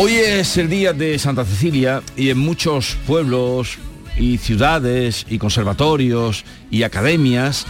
Hoy es el día de Santa Cecilia y en muchos pueblos y ciudades y conservatorios y academias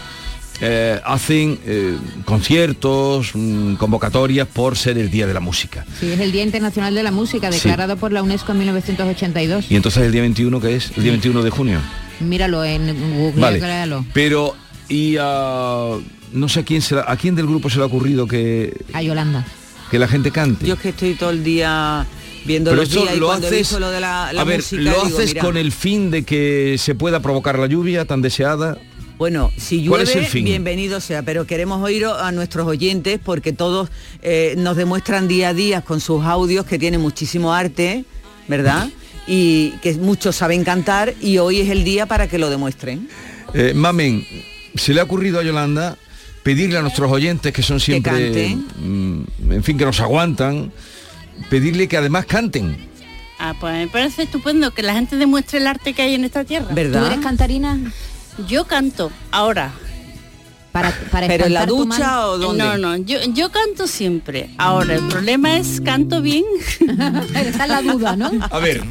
eh, hacen eh, conciertos, mm, convocatorias por ser el Día de la Música. Sí, es el Día Internacional de la Música, Sí. declarado por la UNESCO en 1982. Y entonces el día 21, que es? El día 21 de junio. Míralo en Google, Vale. créalo. Pero, y a... No sé a quién, se la- a quién del grupo se le ha ocurrido que, A Yolanda. que la gente cante. Yo es que estoy todo el día viendo Pero los días y lo cuando he haces, lo de la, la a ver, música lo digo, haces mira, con el fin de que se pueda provocar la lluvia tan deseada. Bueno, si ¿Cuál llueve, bienvenido sea, pero queremos oír a nuestros oyentes porque todos eh, nos demuestran día a día con sus audios que tienen muchísimo arte, ¿verdad? Y que muchos saben cantar y hoy es el día para que lo demuestren. Eh, Mamen, se le ha ocurrido a Yolanda pedirle a nuestros oyentes que son siempre, mm, en fin, que nos aguantan, pedirle que además canten. Ah, pues me parece estupendo que la gente demuestre el arte que hay en esta tierra. ¿Tú eres cantarina? Yo canto, ahora. Para, para ¿Pero en la ducha o dónde? No, no, yo, yo canto siempre. Ahora, el problema es, ¿canto bien? Está en la duda, ¿no? A ver,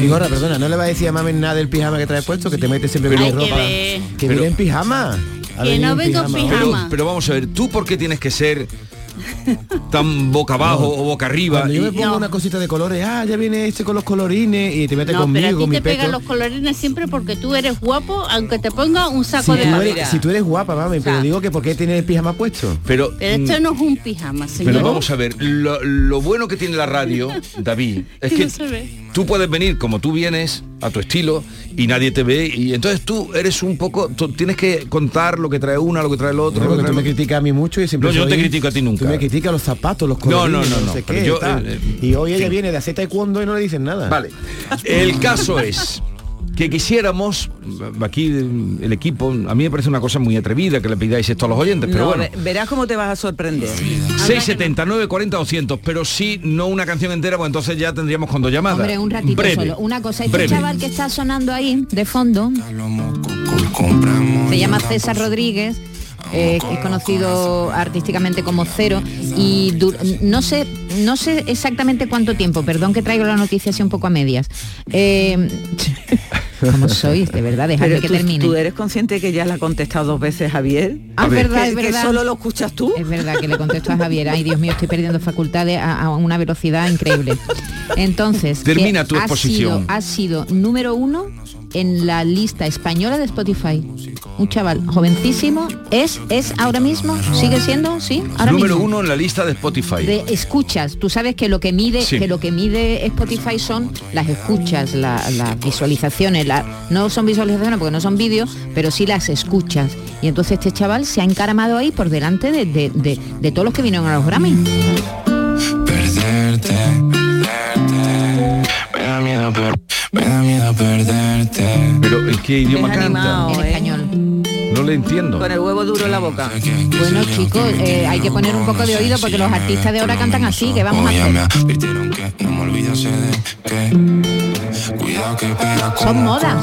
Figora, perdona, ¿no le va a decir a mami nada del pijama que traes puesto? Que te metes siempre con que ropa. ver. Que Pero- viene en pijama. Que no vengo en pero, pijama. pero vamos a ver, ¿tú por qué tienes que ser tan boca abajo o boca arriba? Cuando yo Y- me pongo No. una cosita de colores, ah, ya viene este con los colorines y te metes No, pero a conmigo, ti con mi te pegan peto. los colorines siempre porque tú eres guapo, aunque te ponga un Si saco de eres, si tú eres guapa, mami, pero sea, digo que ¿por qué tienes el pijama puesto? pero, Pero esto mm, no es un pijama, señor. pero vamos a ver, lo, lo bueno que tiene la radio, David, es Que no tú puedes venir como tú vienes, a tu estilo, y nadie te ve, y entonces tú eres un poco, tú tienes que contar lo que trae una, lo que trae el otro. No, lo que porque tú me criticas a mí mucho y siempre No, yo no te soy- critico a ti nunca. Tú me criticas los zapatos, los No, no, colorines, no, no, sé qué, yo, eh, y hoy ella viene de hacer taekwondo y no le dicen nada. Vale. El caso es que quisiéramos, aquí el equipo, a mí me parece una cosa muy atrevida que le pidáis esto a los oyentes, pero No, bueno. ve- verás cómo te vas a sorprender. 679 40 200 pero si no una canción entera pues entonces ya tendríamos con dos llamadas Hombre, un ratito Breve. solo. Una cosa, este Breve. chaval que está sonando ahí, de fondo, se llama César Rodríguez, eh, es conocido artísticamente como Cero y no sé no sé exactamente cuánto tiempo, perdón que traigo la noticia así un poco a medias. Eh, ¿Cómo sois? De verdad, dejadme Pero que tú, termine. tú eres consciente que ya la ha contestado dos veces Javier. Ah, es verdad, que, es que verdad. solo lo escuchas tú. Es verdad que le contesto a Javier, ay Dios mío, estoy perdiendo facultades a, a una velocidad increíble. Entonces, Termina tu ha exposición. sido- Ha sido, número uno en la lista española de Spotify. Un chaval jovencísimo, es, es ahora mismo, sigue siendo, sí, ahora número mismo. uno en la lista de Spotify De escuchas, tú sabes que lo que mide, Sí. que lo que mide Spotify son las escuchas, la- las visualizaciones, la- no son visualizaciones porque no son vídeos, pero sí las escuchas. Y entonces este chaval se ha encaramado ahí por delante de, de- de- de todos los que vinieron a los Grammy. perderte, perderte. Me da miedo, per- me da miedo perderte. pero ¿en qué idioma Es canta? animado, En ¿eh? español. no le entiendo Con el huevo duro en la boca. Bueno chicos, eh, hay que poner un poco de oído porque los artistas de ahora cantan así, que vamos a hacer. Son modas.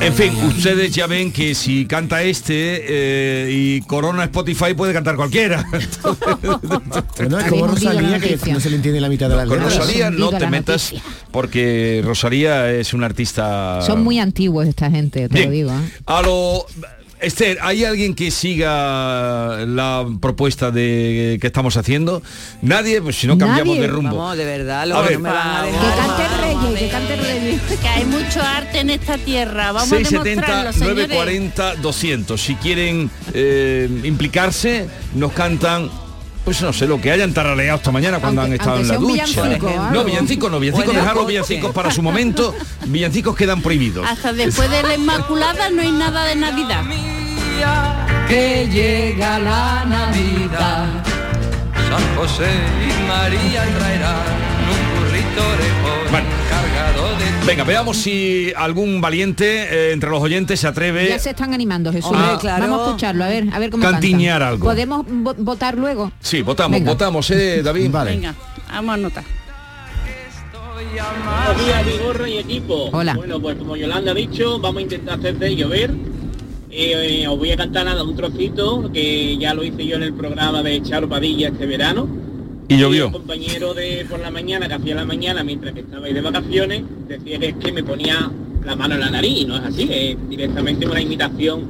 En fin, ustedes ya ven que si canta este eh, y Corona Spotify puede cantar cualquiera. Bueno, es como Rosalía, que no se le entiende la mitad de las Con letras. Rosalía no te metas porque Rosalía es una artista... Son muy antiguos esta gente, te Bien. lo digo. ¿eh? A lo... Esther, ¿hay alguien que siga la propuesta de que estamos haciendo? Nadie, pues si no cambiamos Nadie. de rumbo. Vamos, de verdad, A ver. no me van a Que dejar. cante el rey, que cante el rey. Que hay mucho arte en esta tierra. Vamos a 670 demostrarlo, señores. 940 200 si quieren eh, implicarse nos cantan pues no sé lo que hayan tarareado esta mañana cuando Aunque- han estado en la ducha villancico, no villancicos no villancicos dejar los villancicos para su momento villancicos quedan prohibidos Hasta después de la Inmaculada no hay nada de Navidad. que llega la Navidad. San José y María traerán un burrito orejón Bueno. Venga veamos si algún valiente eh, entre los oyentes se atreve Ya se están animando, Jesús. Hombre, claro. Vamos a escucharlo, a ver, a ver cómo Cantiñar algo. ¿Podemos vo- votar luego? sí votamos Venga. votamos eh David Vale. Venga, vamos a anotar. Buenos días, Vigorra y equipo. Hola. Bueno, pues como Yolanda ha dicho, vamos a intentar hacer de llover. Eh, eh, os voy a cantar nada, un trocito que ya lo hice yo en el programa de Charo Padilla este verano. Y llovió un compañero de por la mañana, que hacía la mañana mientras que estabais de vacaciones, decía que es que me ponía la mano en la nariz, y no es así, es directamente una imitación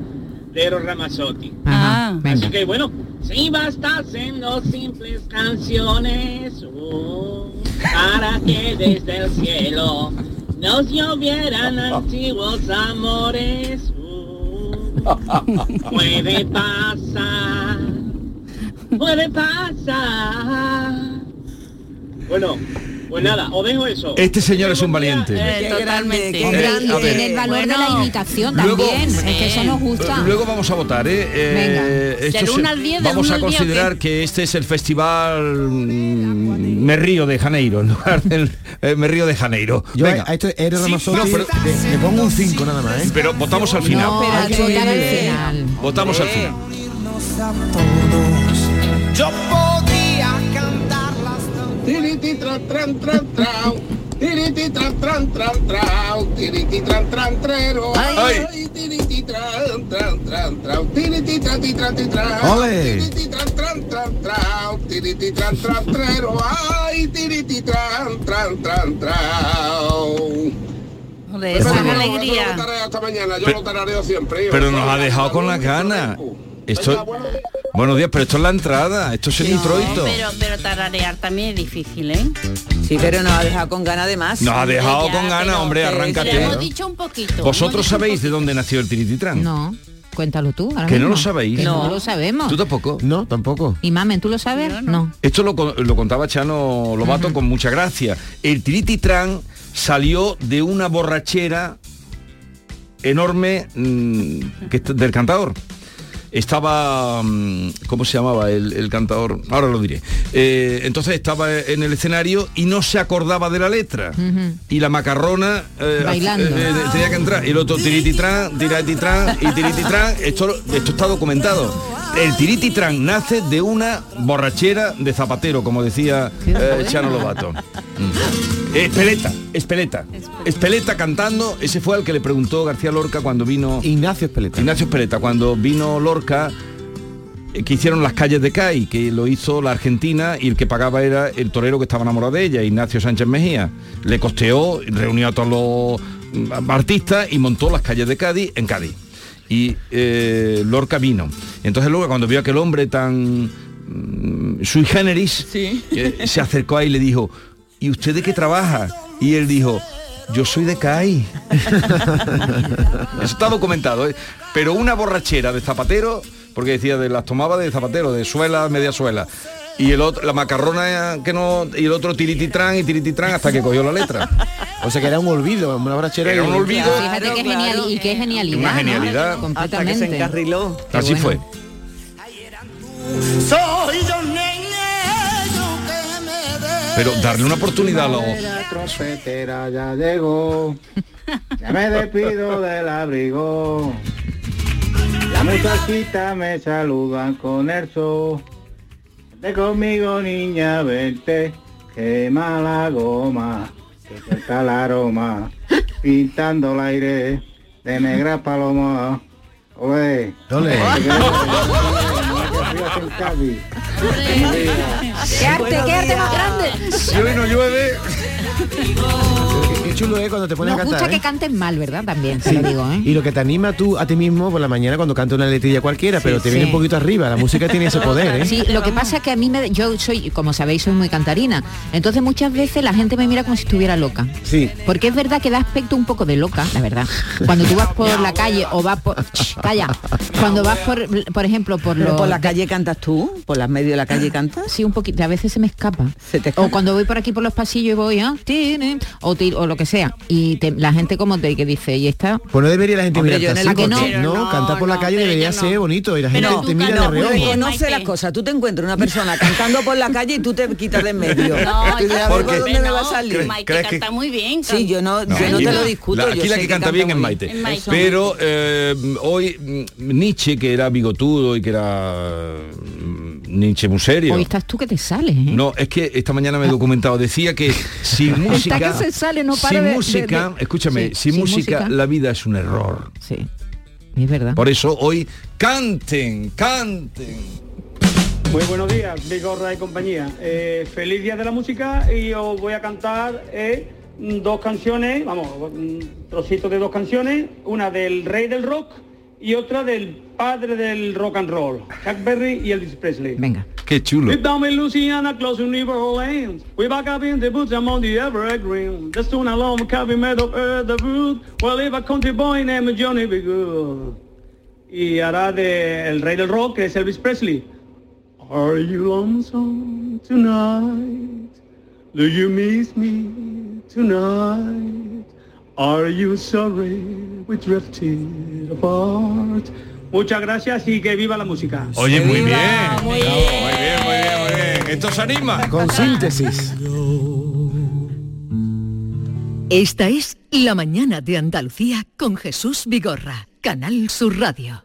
de Eros Ramazzotti. Ajá, Ah. venga. Así que bueno, si bastasen dos simples canciones oh, para que desde el cielo nos llovieran antiguos amores. oh, puede pasar, puede pasar. Bueno, pues nada, os dejo eso. este señor es un valiente Eh, totalmente. Hombre, tiene el valor de la imitación Luego- también. Es que eso nos gusta. Luego vamos a votar, ¿eh? Eh, Del esto se- uno al diez, del vamos a al diez, ¿o considerar que este es el festival mm, Me Río de Janeiro, en lugar del eh, Me Río de Janeiro. Yo Venga. a esto Eros Sí, no, pero- le, le pongo un 5 nada más, ¿eh? Pero votamos al final. No, hay que votar al final. Votamos al final. Yo podía cantar las Tiriti tran tran tran trau. Tiriti tran tran tran trau. Tiriti tran tran trero. Ay. Tiriti tran tran tran. Tiriti tran tran. Tiriti tran tran tran. Tiriti tran tran trero. Ay, tiriti tran tran tran esa alegría. eso lo tarareo hasta mañana. Yo lo tarareo siempre. Pero nos ha dejado con las ganas. Esto, buenos días. buenos días, pero esto es la entrada, esto es el introito. Pero, pero tararear también es difícil, ¿eh? Sí, pero nos ha dejado con ganas de más. Nos ha dejado Ya, con ganas, hombre, arráncate. hemos dicho un poquito. ¿Vosotros sabéis de dónde nació el Tirititrán? No, cuéntalo tú. ahora Que no lo sabéis. No. No. lo sabemos. ¿Tú tampoco? No, tampoco. ¿Y Mamen, tú lo sabes? No. no. Esto lo, con- lo contaba Chano Lobato con mucha gracia. El Tirititrán salió de una borrachera enorme mm, que, del cantador. Estaba, mm, ¿cómo se llamaba el, el cantador? Ahora lo diré. Eh, entonces estaba en el escenario y no se acordaba de la letra. Y la macarrona eh, Bailando. eh, tenía que entrar. Y el otro tirititrán, tirititrán y tirititrán. Esto, esto está documentado. El tirititrán nace de una borrachera de zapatero, como decía Chano Lobato. Mm. Espeleta, Espeleta. Espeleta cantando, ese fue al que le preguntó García Lorca cuando vino... Ignacio Espeleta. Ignacio Espeleta, cuando vino Lorca, eh, que hicieron las calles de CAI, que lo hizo la Argentina y el que pagaba era el torero que estaba enamorado de ella, Ignacio Sánchez Mejía. Le costeó, reunió a todos los mm, artistas y montó las calles de Cádiz en Cádiz. Y eh, Lorca vino. Entonces luego cuando vio a aquel hombre tan mm, sui generis, eh, se acercó ahí y le dijo, ¿y usted de qué trabaja? Y él dijo, yo soy de CAI. Eso está documentado, ¿eh? Pero una borrachera de zapatero, porque decía de las tomaba de zapatero, de suela, media suela. Y el otro, la macarrona que no, y el otro tirititrán y tirititrán hasta que cogió la letra. O sea que era un olvido, una borrachera. Era un olvido. Fíjate qué claro. genial y qué genialidad. Una ¿no? genialidad. Hasta que se Completamente. encarriló. Qué Así bueno. fue. Soy Pero darle una oportunidad a los... La trompetera ya llegó. Ya me despido del abrigo. La muchachita me saludan con el sol. Vente conmigo niña, vente. Quema la goma. Que suelta el aroma. Pintando el aire. de Negra Paloma. Oye. Ole. ¡Qué arte, qué arte más grande! Si hoy no llueve. Chulo es cuando te pones Nos a gusta cantar. que ¿eh? cantes mal, ¿verdad? También, te Sí. lo digo, ¿eh? Y lo que te anima tú a ti mismo por la mañana cuando canta una letrilla cualquiera, pero te viene un poquito arriba. La música tiene ese poder, ¿eh? Sí, lo que pasa es que a mí me, yo soy, como sabéis, soy muy cantarina. Entonces muchas veces la gente me mira como si estuviera loca. Sí. Porque es verdad que da aspecto un poco de loca, la verdad. Cuando tú vas por la calle o vas por... Shh, calla. Cuando vas por, por ejemplo, por los... por la calle cantas tú, por las medios de la calle cantas. Sí, un poquito. A veces se me escapa. Se te escapa. O cuando voy por aquí por los pasillos y voy, ah, tiri, o, o lo que sea. Y te- la gente como te que dice, y está... Pues no debería la gente así, coche- no, no, cantar por la calle debería ser no. bonito y la gente Pero te mira de no, reojo. porque no sé las cosas. Tú te encuentras una persona cantando por la calle y tú te quitas de en medio. No, porque- ¿por dónde me va a salir? Maite ¿Crees que- canta muy bien. Sí, yo no, No, yo no aquí te lo discuto. La- aquí que canta bien es Maite. Pero eh, hoy mm, Nietzsche, que era bigotudo y que era mm, Nietzsche muy serio. Hoy estás tú que te sales, ¿eh? No, es que esta mañana me he documentado. Decía que sin música. que se sale, no para sin de- música, de- escúchame, Sí, sin, sin música, música. la vida es un error. Sí, es verdad. Por eso hoy canten, canten. Muy buenos días, Vigorra y compañía. Eh, feliz Día de la Música y os voy a cantar eh, dos canciones, vamos, trocitos de dos canciones, una del rey del rock y otra del padre del rock and roll, Chuck Berry y Elvis Presley. Venga. Qué chulo. Deep down in Louisiana, close to New Orleans. We back up in the boots, I'm on the evergreen. Just tune along, cabin made of earth, the root. Well, if a country boy named Johnny be good. Y hará de el rey del rock, que es Elvis Presley. Are you lonesome tonight? Do you miss me tonight? Are you sorry we drifted apart? Muchas gracias y que viva la música. Oye, muy bien. Muy bien, muy bien, muy bien, muy bien. Esto se anima. Con síntesis. Esta es La mañana de Andalucía con Jesús Vigorra, Canal Sur Radio.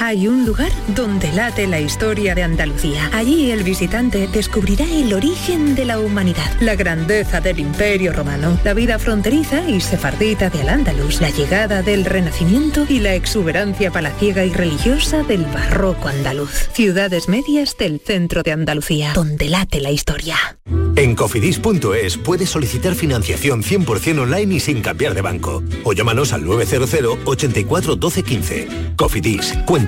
Hay un lugar donde late la historia de Andalucía. Allí el visitante descubrirá el origen de la humanidad, la grandeza del imperio romano, la vida fronteriza y sefardita de Al-Ándalus, la llegada del Renacimiento y la exuberancia palaciega y religiosa del barroco andaluz. Ciudades medias del centro de Andalucía, donde late la historia. En cofidis.es puedes solicitar financiación 100% online y sin cambiar de banco. O llámanos al 900 84 12 15. Cofidis, cuenta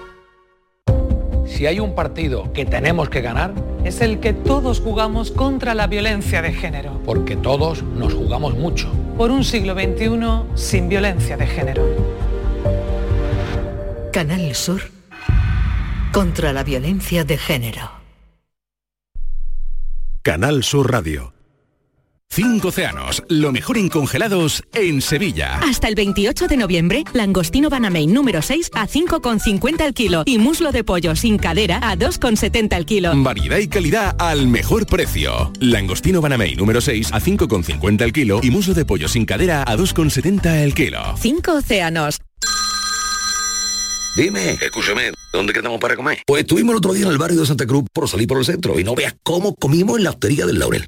Si hay un partido que tenemos que ganar, es el que todos jugamos contra la violencia de género. Porque todos nos jugamos mucho. Por un siglo XXI sin violencia de género. Canal Sur contra la violencia de género. Canal Sur Radio. Cinco océanos, lo mejor en congelados en Sevilla. Hasta el 28 de noviembre, langostino Banamain número 6 a 5,50 el kilo y muslo de pollo sin cadera a 2,70 el kilo. Variedad y calidad al mejor precio. Langostino Banamey número 6 a 5,50 el kilo y muslo de pollo sin cadera a 2,70 el kilo. Cinco océanos. Dime, escúchame, ¿dónde quedamos para comer? Pues estuvimos el otro día en el barrio de Santa Cruz por salir por el centro y no veas cómo comimos en la hostería del Laurel.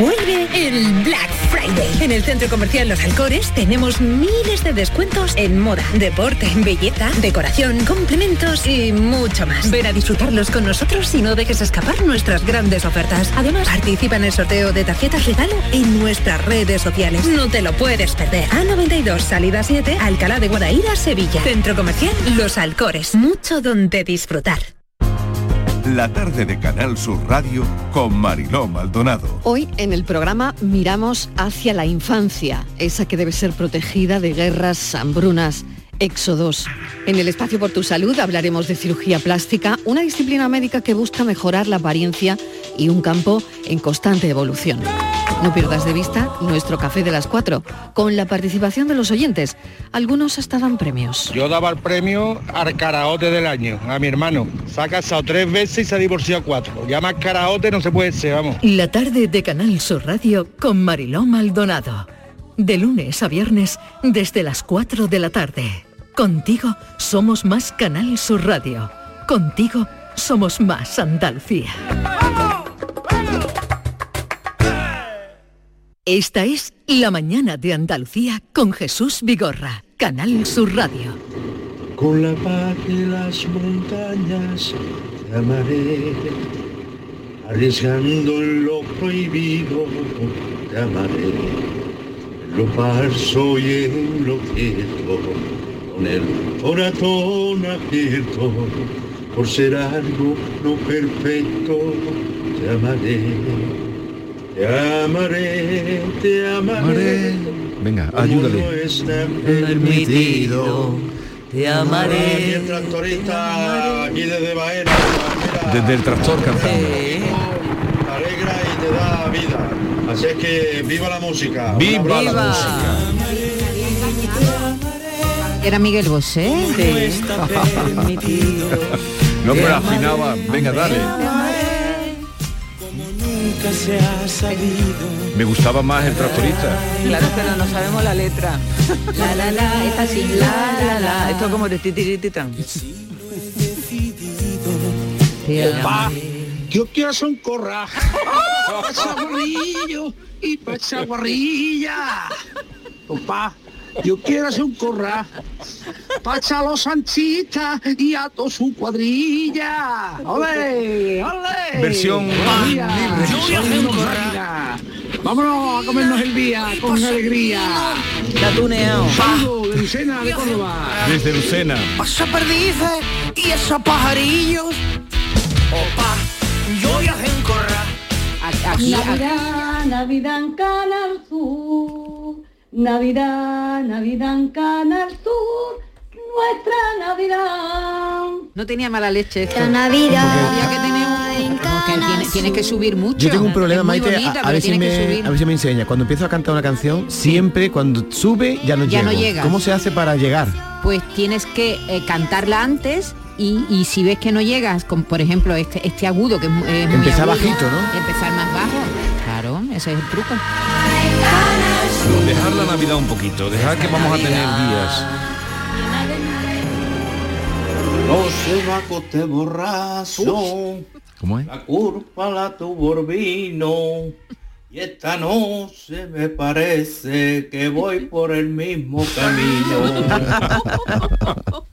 Vuelve el Black Friday. En el Centro Comercial Los Alcores tenemos miles de descuentos en moda, deporte, belleza, decoración, complementos y mucho más. Ven a disfrutarlos con nosotros y no dejes escapar nuestras grandes ofertas. Además, participa en el sorteo de tarjetas regalo en nuestras redes sociales. No te lo puedes perder. A92, salida 7, Alcalá de Guadaira, Sevilla. Centro Comercial Los Alcores. Mucho donde disfrutar. La tarde de Canal Sur Radio con Mariló Maldonado. Hoy en el programa miramos hacia la infancia, esa que debe ser protegida de guerras, hambrunas, éxodos. En el espacio por tu salud hablaremos de cirugía plástica, una disciplina médica que busca mejorar la apariencia y un campo en constante evolución. No pierdas de vista nuestro café de las 4, con la participación de los oyentes. Algunos hasta dan premios. Yo daba el premio al caraote del año, a mi hermano. Se ha casado tres veces y se ha divorciado cuatro. Ya más caraote no se puede ser, vamos. La tarde de Canal Sur Radio con Mariló Maldonado. De lunes a viernes desde las 4 de la tarde. Contigo somos más Canal Sur Radio. Contigo somos más Andalucía. Esta es La mañana de Andalucía con Jesús Vigorra, Canal Sur Radio. Con la paz de las montañas te amaré, arriesgando en lo prohibido te amaré, en lo falso y en lo cierto, con el corazón abierto, por ser algo no perfecto te amaré. Te amaré, te amaré. Venga, ayúdale. no está permitido. Te amaré. el tractorista aquí desde Baena. Desde el tractor cantando. Te alegra y te da vida. Así es que viva la música. Viva la abrazo. Era Miguel Bosé. No, pero afinaba. Venga, dale. Nunca se ha sabido. Me gustaba más el tractorista. Claro, pero no sabemos la letra. La la la, esta sí, la la la. Esto es como de titirititán. Opa, yo quiero un corra. Pa' chaguarrillo y pa' chaguarrilla. Opa, yo quiero hacer un corra. Pa' echar los sanchitas y a toda su cuadrilla. ¡Ole! ¡Ole! Versión libre. yo voy a hacer un corra. Vámonos a comernos el día con alegría. Está tuneado. Saludos de Lucena de Córdoba. Desde Lucena. Pasa perdices y esos pajarillos. Opa, yo voy a hacer un corra. Aquí, Navidad, Navidad en Canal Sur. Navidad, Navidad en Canal Sur. Nuestra Navidad. No tenía mala leche esto. La Navidad Había que tener un- tienes que subir mucho. Yo tengo un problema, Maite, bonita, a- a, ver si me, subir. a ver si me enseña. Cuando empiezo a cantar una canción, siempre cuando sube ya no Ya no llego. llegas. ¿Cómo se hace para llegar? Pues tienes que eh, cantarla antes y, y si ves que no llegas, con, por ejemplo, este, este agudo que es, es muy Empezar agudo, bajito, ¿no? Empezar más bajo. Claro, ese es el truco. Dejar la Navidad un poquito, dejar que vamos a tener días. No se va a coste borrazo. ¿Cómo es? La culpa la tuvo vino. Y esta noche me parece que voy por el mismo camino.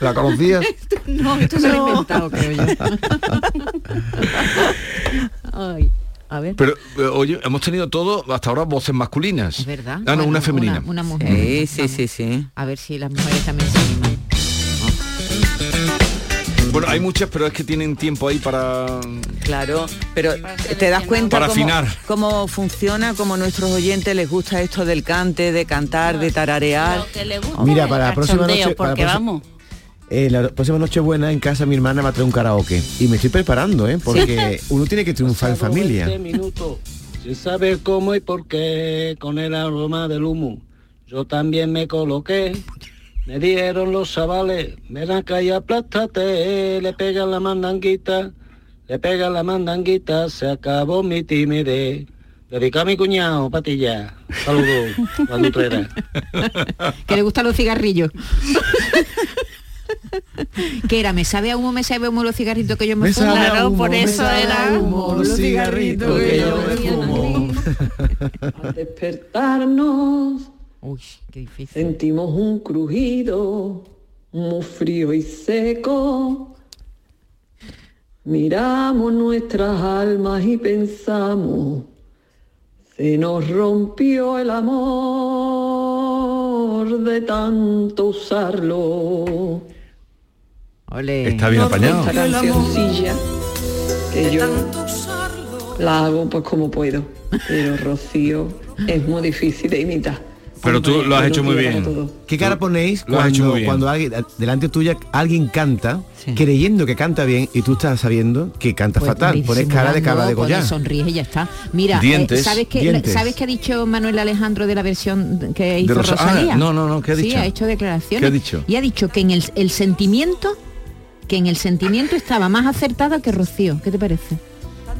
¿La conocías? No, esto se lo he inventado, creo yo. Ay, a ver. Pero, eh, oye, hemos tenido todo, hasta ahora, voces masculinas. Es verdad. Ah, no, Bueno, una femenina. Una, una mujer. Sí, sí, sí, sí. A ver si las mujeres también se animan. Bueno, hay muchas, pero es que tienen tiempo ahí para... Claro, pero te das cuenta Para cómo, afinar. cómo funciona, cómo a nuestros oyentes les gusta esto del cante, de cantar, de tararear. Mira, para la próxima noche... para la porque próxima- vamos. Eh, la próxima noche buena en casa mi hermana va a traer un karaoke y me estoy preparando, ¿eh? Porque uno tiene que triunfar en familia. minutos sin saber cómo y por qué, con el aroma del humo. Yo también me coloqué, me dieron los chavales, me dan calle aplástate, le pegan la mandanguita, le pegan la mandanguita, se acabó mi timidez. Dedica a mi cuñado, patilla. Saludos, la nutrera. que le gustan los cigarrillos. que era, me sabe a humo, me sabe a humo los cigarritos que yo me, Me fumo. Claro, humo, por me eso sabe a era humo, los cigarritos que yo me fumo. Al despertarnos Uy, qué difícil. sentimos un crujido muy frío y seco. Miramos nuestras almas y pensamos, se nos rompió el amor de tanto usarlo. Está bien apañado. Esta cancioncilla que yo la hago pues como puedo, pero Rocío es muy difícil de imitar. Pero tú lo has hecho muy bien. ¿Qué cara ponéis Lo has hecho cuando, cuando alguien, delante tuya alguien canta, creyendo que canta bien y tú estás sabiendo que canta Pues fatal? Pones cara de cabra de Goya. pones sonríes y ya está. Mira, eh, Dientes. ¿sabes qué Dientes. ¿sabes qué ha dicho Manuel Alejandro de la versión que hizo Rosa- ah, Rosalía? no, no, no, ¿qué ha Sí, dicho? ha hecho declaraciones. ¿Qué ha dicho? Y ha dicho que en el, el sentimiento que en el sentimiento estaba más acertada que Rocío. ¿Qué te parece?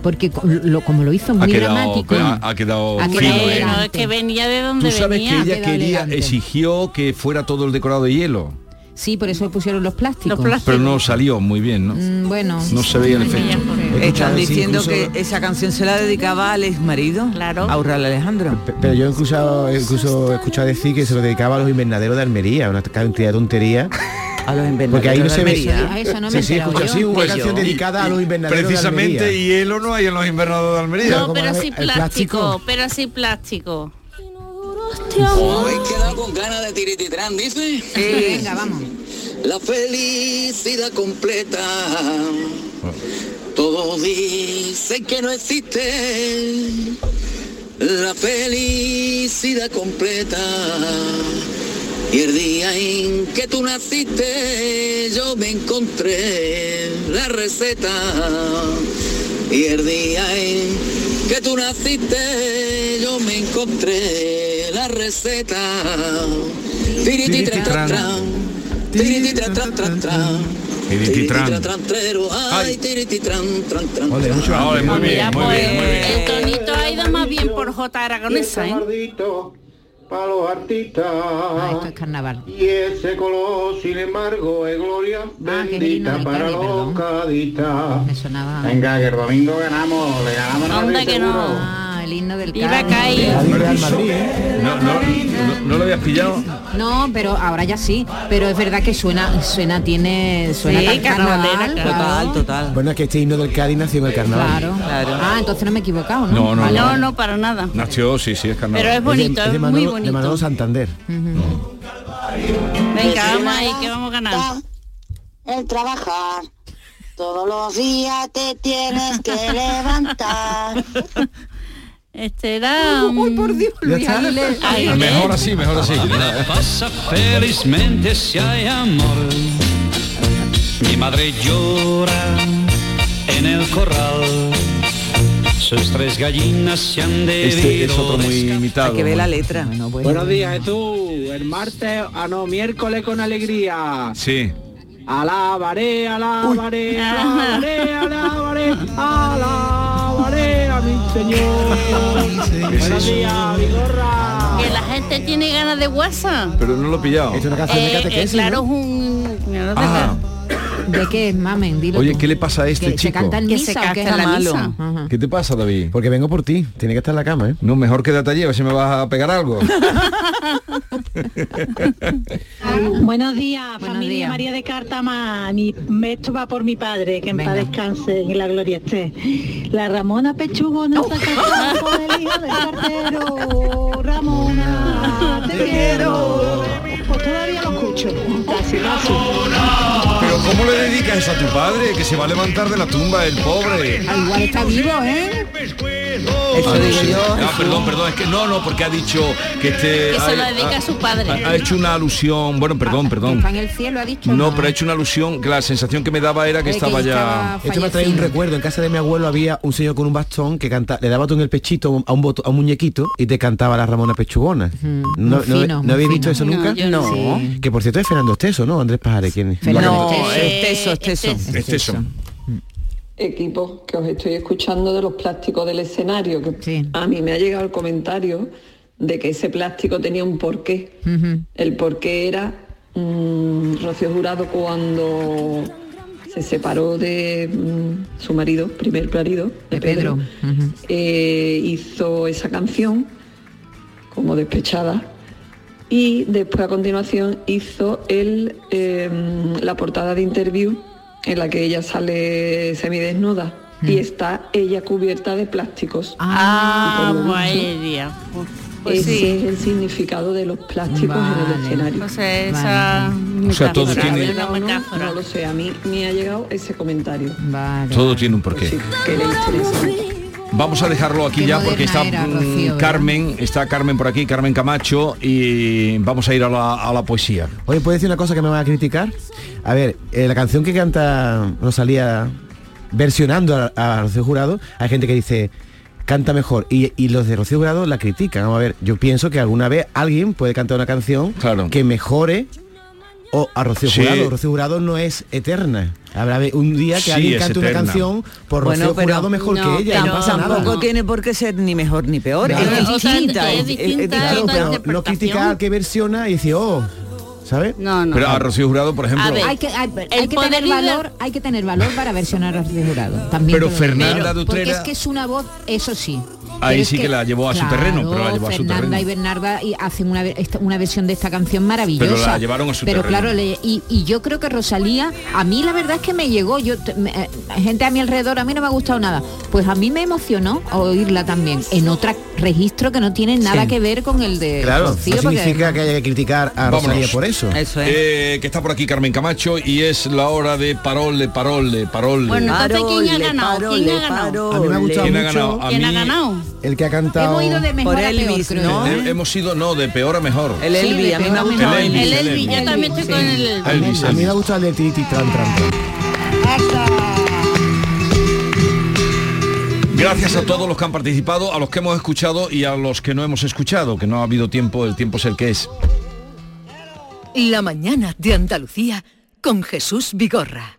Porque lo, como lo hizo Ha muy quedado, dramático. ha, ha quedado Ha fino, ¿eh? elegante. No, es que venía de donde Tú sabes venía. que ella quería, elegante. exigió que fuera todo el decorado de hielo, Sí, por eso le pusieron los plásticos. Los plásticos. pero no salió muy bien, ¿no? Mm, bueno. No se veía el efecto. Están sí, diciendo incluso- que esa canción se la dedicaba al ex marido, Claro. a Urral Alejandro. Pe- Pero yo incluso, incluso he escuchado decir que se lo dedicaba a los invernaderos de Almería, una cantidad de tonterías. A los invernaderos Porque ahí no de se ve. Eso no me sí, he sí, enterado escucha, yo. sí, una canción yo. dedicada a los invernaderos Precisamente de hielo no hay en los invernados de Almería. No, pero sí plástico, plástico. pero sí plástico. Hoy queda con ganas de tirititrán, dice. Venga, vamos. La felicidad completa. Todos dicen que no existe la felicidad completa. Y el día en que tú naciste, yo me encontré la receta. Y el día en que tú naciste, yo me encontré la receta. Tirititran, ay, tran, tran, Ole, tran. mucho Ole, muy bien, Mira, muy pues bien, muy bien. el tonito ha ido más bien por J. Aragonesa, ¿eh? Para los artistas. Ah, esto es carnaval. Y ese color, sin embargo, es gloria Ah, es bendita para Cádiz, los cadistas. Me sonaba. Venga, que el domingo ganamos, le ganamos a Madrid que no. Himno del Iba Cádiz. Real Madrid, ¿eh? No, no, no, no lo habías pillado. No, pero ahora ya sí. Pero es verdad que suena, suena, tiene, suena Sí, carnaval, claro. Total, total. Bueno, es que este himno del Cádiz nació en el carnaval. Claro. Claro. Ah, entonces no me he equivocado, ¿no? No, no, Vale. No, no, para nada. Nació, sí, sí, es carnaval. Pero es Es de- bonito, es de es muy Manolo- De bonito. Manolo Santander. Venga, vamos ahí, que vamos a ganar. El trabajar. Todos los días te tienes que levantar. Este era... Uy, por Dios, Luis Aguilera. Mejor así, mejor así. Pasa felizmente si hay amor. Mi madre llora en el corral. Sus tres gallinas se han Este debido es otro muy Hay imitado. que ver la letra. Bueno, bueno. Buenos días, Jesús. El martes, ah no, miércoles con alegría. Sí. Alabaré, alabaré, alabaré, alabaré, alabaré a mi Señor. ¿Qué es Buenos eso? días, Vigorra. Que la gente tiene ganas de WhatsApp. Pero no lo he pillado. Esto es una canción de Eh, eh, catequesis, claro, ¿no? es un... no ¿De qué, mamen? Dilo oye, tú. ¿qué le pasa a este ¿Que se chico? canta en Que misa se o qué? canta en la malo. misa. Ajá. ¿Qué te pasa, David? Porque vengo por ti. Tiene que estar en la cama, ¿eh? No, mejor quédate allí, a ver si me vas a pegar algo. Buenos días, Buenos familia días. María de Cartama. Mi, esto va por mi padre, que en Venga. paz descanse y la gloria esté. La Ramona Pechugona saca el campo del hijo del cartero. Ramona, te quiero. Pues todavía lo escucho. Casi, casi. Pero ¿cómo le dedicas eso a tu padre? Que se va a levantar de la tumba el pobre. Ah, está vivo, ¿eh? Eso Ah, digo sí. yo, Ah, perdón, perdón, es que no, no, porque ha dicho que este... Que se ha- lo dedica a su padre. Ha, ha hecho una alusión, bueno, perdón, perdón. Está en el cielo, ha dicho. No, pero ha hecho una alusión que la sensación que me daba era que que estaba estaba ya... Esto me trae un recuerdo. En casa de mi abuelo había un señor con un bastón que canta, le daba tú en el pechito a un, boto- a un muñequito y te cantaba la Ramona Pechugona. ¿No, no- fino, ¿no muy habéis visto eso No, nunca? no. Sí. Que por cierto es Fernando Esteso, ¿no? Andrés Pajares, ¿quién es? No, Eh, Esteso, Esteso. Esteso. Equipo que os estoy escuchando de los plásticos del escenario, que a mí me ha llegado el comentario de que ese plástico tenía un porqué. El porqué era mm, Rocío Jurado cuando se separó de mm, su marido, primer marido, de, De Pedro. Pedro, eh, hizo esa canción como despechada y después a continuación hizo el, eh, la portada de interview en la que ella sale semidesnuda y está ella cubierta de plásticos. Ah, Y por lo vaya. Pues ese sí. es el significado de los plásticos en el escenario. Pues esa O sea, todo tiene- una No, no, metáfora. no lo sé, a mí me ha llegado ese comentario. Todo tiene un porqué. Que le interesa. Vamos a dejarlo aquí Qué ya porque está era, mm, Rocío, ¿verdad? Carmen, está Carmen por aquí, Carmen Camacho, y vamos a ir a la, a la poesía. Oye, ¿puedes decir una cosa que me va a criticar? A ver, eh, la canción que canta Rosalía versionando a, a Rocío Jurado, hay gente que dice canta mejor y, y los de Rocío Jurado la critican. Vamos a ver, yo pienso que alguna vez alguien puede cantar una canción que mejore o a Rocío Sí. Jurado. Rocío Jurado no es eterna. Habrá un día que Sí, alguien cante una canción por Bueno, Rocío pero- Jurado mejor no, que ella, no pero pasa nada. Tampoco tiene por qué ser ni mejor ni peor. Claro. Es O sea, distinta. es es- es- distinta es- Claro, pero no criticar que versiona y decir, oh, ¿sabes? No, no. Pero a Rocío Jurado, por ejemplo... hay que, hay, hay el que poder tener valor, hay que tener valor para versionar a Rocío Jurado. También Pero. Fernanda de porque es que es una voz, eso sí. Ahí es sí que la llevó a su terreno, pero la llevó a su Fernanda terreno. y Bernarda y hacen una, una versión de esta canción maravillosa. Pero la llevaron a su Pero terreno. claro, le- y, y yo creo que Rosalía, a mí la verdad es que me llegó, yo me- eh, gente a mi alrededor, a mí no me ha gustado nada. Pues a mí me emocionó oírla también, en otro registro que no tiene nada Sí. que ver con el de Claro, Rocío, no porque significa que haya que criticar a Rosalía Vámonos. por eso. Eh, que está por aquí Carmen Camacho y es la hora de parole, parole, parole. Bueno, entonces ¿quién ha ganado? ¿Quién ha ganado? A mí me ha gustado ¿Quién ha mucho ganado? A ¿Quién ha mí- ganado? El que ha cantado Hemos ido de mejor Por a peor, Elvis, creo. ¿no? Eh, hemos ido, no, de peor a mejor. El Elvis, a mí me ha gustado. el El Elvis. Elvis, yo también estoy con el Elvis. Elvis, A mí me Elvis. ha gustado el de Titi Tran Tran. Tran. Gracias a todos los que han participado, a los que hemos escuchado y a los que no hemos escuchado, que no ha habido tiempo, el tiempo es el que es. La mañana de Andalucía con Jesús Vigorra.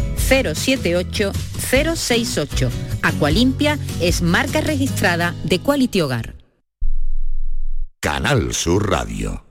078 068 Aqualimpia es marca registrada de Quality Hogar. Canal Sur Radio.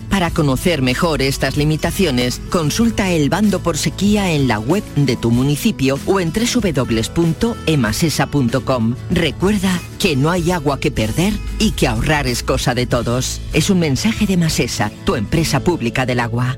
Para conocer mejor estas limitaciones, consulta el bando por sequía en la web de tu municipio o en www.emasesa.com. Recuerda que no hay agua que perder y que ahorrar es cosa de todos. Es un mensaje de Masesa, tu empresa pública del agua.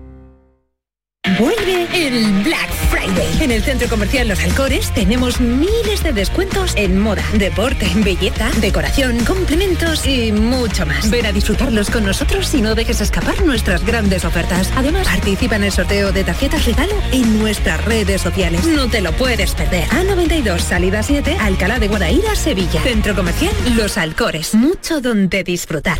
Vuelve el Black Friday. En el Centro Comercial Los Alcores tenemos miles de descuentos en moda, deporte, belleza, decoración, complementos y mucho más. Ven a disfrutarlos con nosotros y no dejes escapar nuestras grandes ofertas. Además, participa en el sorteo de tarjetas regalo en nuestras redes sociales. No te lo puedes perder. A92, salida 7, Alcalá de Guadaira, Sevilla. Centro Comercial Los Alcores. Mucho donde disfrutar.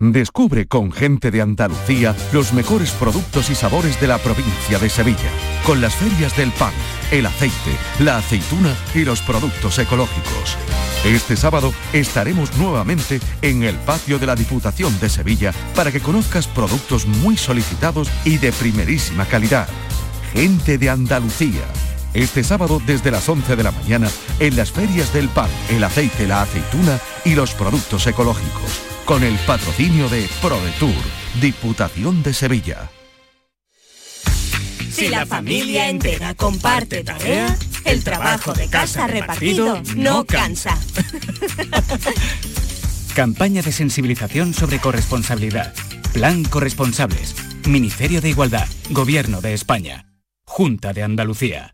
Descubre con gente de Andalucía los mejores productos y sabores de la provincia de Sevilla, con las ferias del pan, el aceite, la aceituna y los productos ecológicos. Este sábado estaremos nuevamente en el patio de la Diputación de Sevilla para que conozcas productos muy solicitados y de primerísima calidad. Gente de Andalucía. Este sábado desde las 11 de la mañana en las ferias del pan, el aceite, la aceituna y los productos ecológicos con el patrocinio de ProDetour, Diputación de Sevilla. Si la familia entera comparte tarea, el trabajo de casa repartido no cansa. Campaña de sensibilización sobre corresponsabilidad. Plan Corresponsables. Ministerio de Igualdad. Gobierno de España. Junta de Andalucía.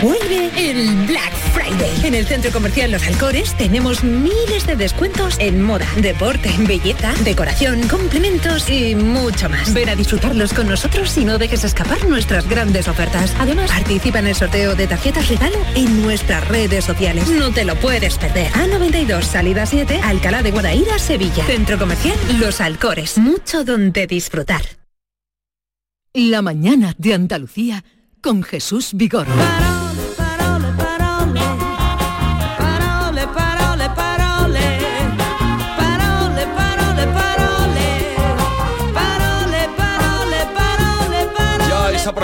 Vuelve el Black Friday. En el Centro Comercial Los Alcores tenemos miles de descuentos en moda, deporte, belleza, decoración, complementos y mucho más. Ven a disfrutarlos con nosotros y no dejes escapar nuestras grandes ofertas. Además, participa en el sorteo de tarjetas regalo en nuestras redes sociales. No te lo puedes perder. A92, salida 7, Alcalá de Guadaira, Sevilla. Centro Comercial Los Alcores. Mucho donde disfrutar. La mañana de Andalucía con Jesús Vigorra. Parole, parole, parole, parole, parole, parole,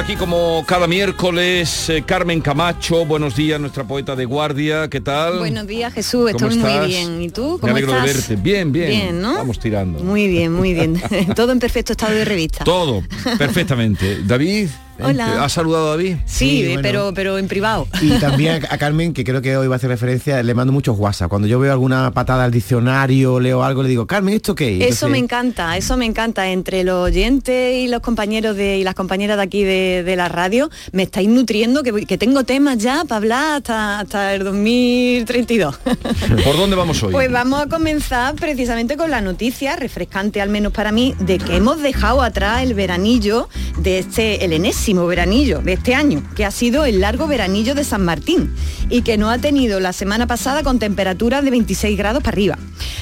aquí como cada miércoles eh, Carmen Camacho. Buenos días, nuestra poeta de guardia. ¿Qué tal? Buenos días, Jesús. ¿Cómo Estoy muy estás? bien. ¿Y tú? Me ¿Cómo alegro de estás? verte. Bien, bien. Bien, ¿no? Vamos tirando. Muy bien, muy bien. Todo en perfecto estado de revista. Todo, perfectamente. David, Hola. ¿has saludado a David? Sí, bueno. pero pero en privado. Y también a Carmen, que creo que hoy va a hacer referencia, le mando muchos WhatsApp. Cuando yo veo alguna patada al diccionario, leo algo, le digo, Carmen, ¿esto qué es? Eso Entonces, me encanta, eso me encanta. Entre los oyentes y los compañeros de, y las compañeras de aquí de, de la radio, me estáis nutriendo, que, que tengo temas ya para hablar hasta, hasta el 2032. ¿Por dónde vamos hoy? Pues vamos a comenzar precisamente con la noticia, refrescante al menos para mí, de que hemos dejado atrás el veranillo de este, el enésimo veranillo de este año, que ha sido el largo veranillo de San Martín y que no ha tenido la semana pasada con temperaturas de 26 grados para arriba.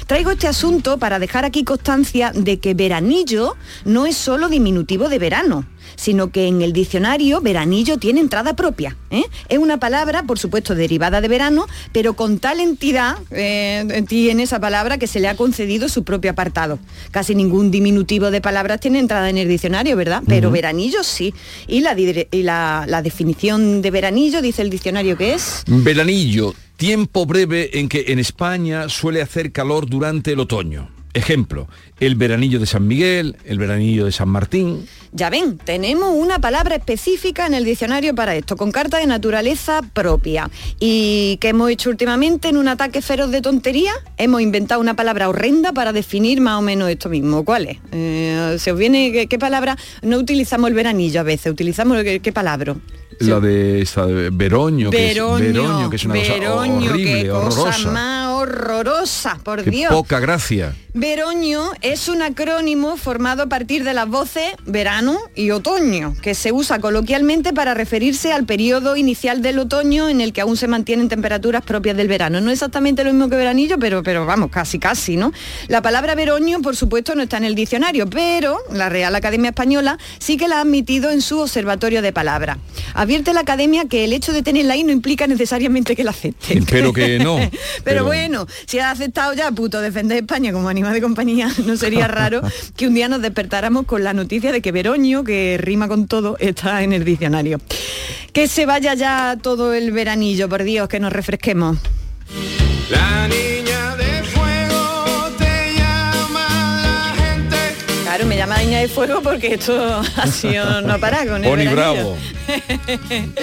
Traigo este asunto para dejar aquí constancia de que veranillo no es solo diminutivo de verano sino que en el diccionario veranillo tiene entrada propia. ¿eh? Es una palabra, por supuesto, derivada de verano, pero con tal entidad eh, tiene esa palabra que se le ha concedido su propio apartado. Casi ningún diminutivo de palabras tiene entrada en el diccionario, ¿verdad? Pero veranillo sí. Y, la, y la, la definición de veranillo, dice el diccionario que es... Veranillo, tiempo breve en que en España suele hacer calor durante el otoño. Ejemplo, el veranillo de San Miguel, el veranillo de San Martín. Ya ven, tenemos una palabra específica en el diccionario para esto, con carta de naturaleza propia. ¿Y qué hemos hecho últimamente en un ataque feroz de tontería? Hemos inventado una palabra horrenda para definir más o menos esto mismo. ¿Cuál es? Eh, ¿Se os viene qué, palabra? No utilizamos el veranillo a veces, utilizamos qué, qué palabra. La de esta de Veroño, que es, Veroño, Veroño, que es una Veroño, cosa horrible, qué cosa horrorosa. más horrorosa, por Qué Dios. poca gracia. Veroño es un acrónimo formado a partir de las voces verano y otoño, que se usa coloquialmente para referirse al periodo inicial del otoño en el que aún se mantienen temperaturas propias del verano. No exactamente lo mismo que veranillo, pero, pero vamos, casi casi, ¿no? La palabra veroño, por supuesto, no está en el diccionario, pero la Real Academia Española sí que la ha admitido en su observatorio de palabras. Advierte la Academia que el hecho de tenerla ahí no implica necesariamente que la acepten. Espero que no. Pero, pero- bueno, si ha aceptado ya puto defender España como animal de compañía, no sería raro que un día nos despertáramos con la noticia de que Veroño, que rima con todo, está en el diccionario. Que se vaya ya todo el veranillo, por Dios, que nos refresquemos. La niña de Claro, me llama Niña de Fuego porque esto ha sido no parar con el Pony. Bravo.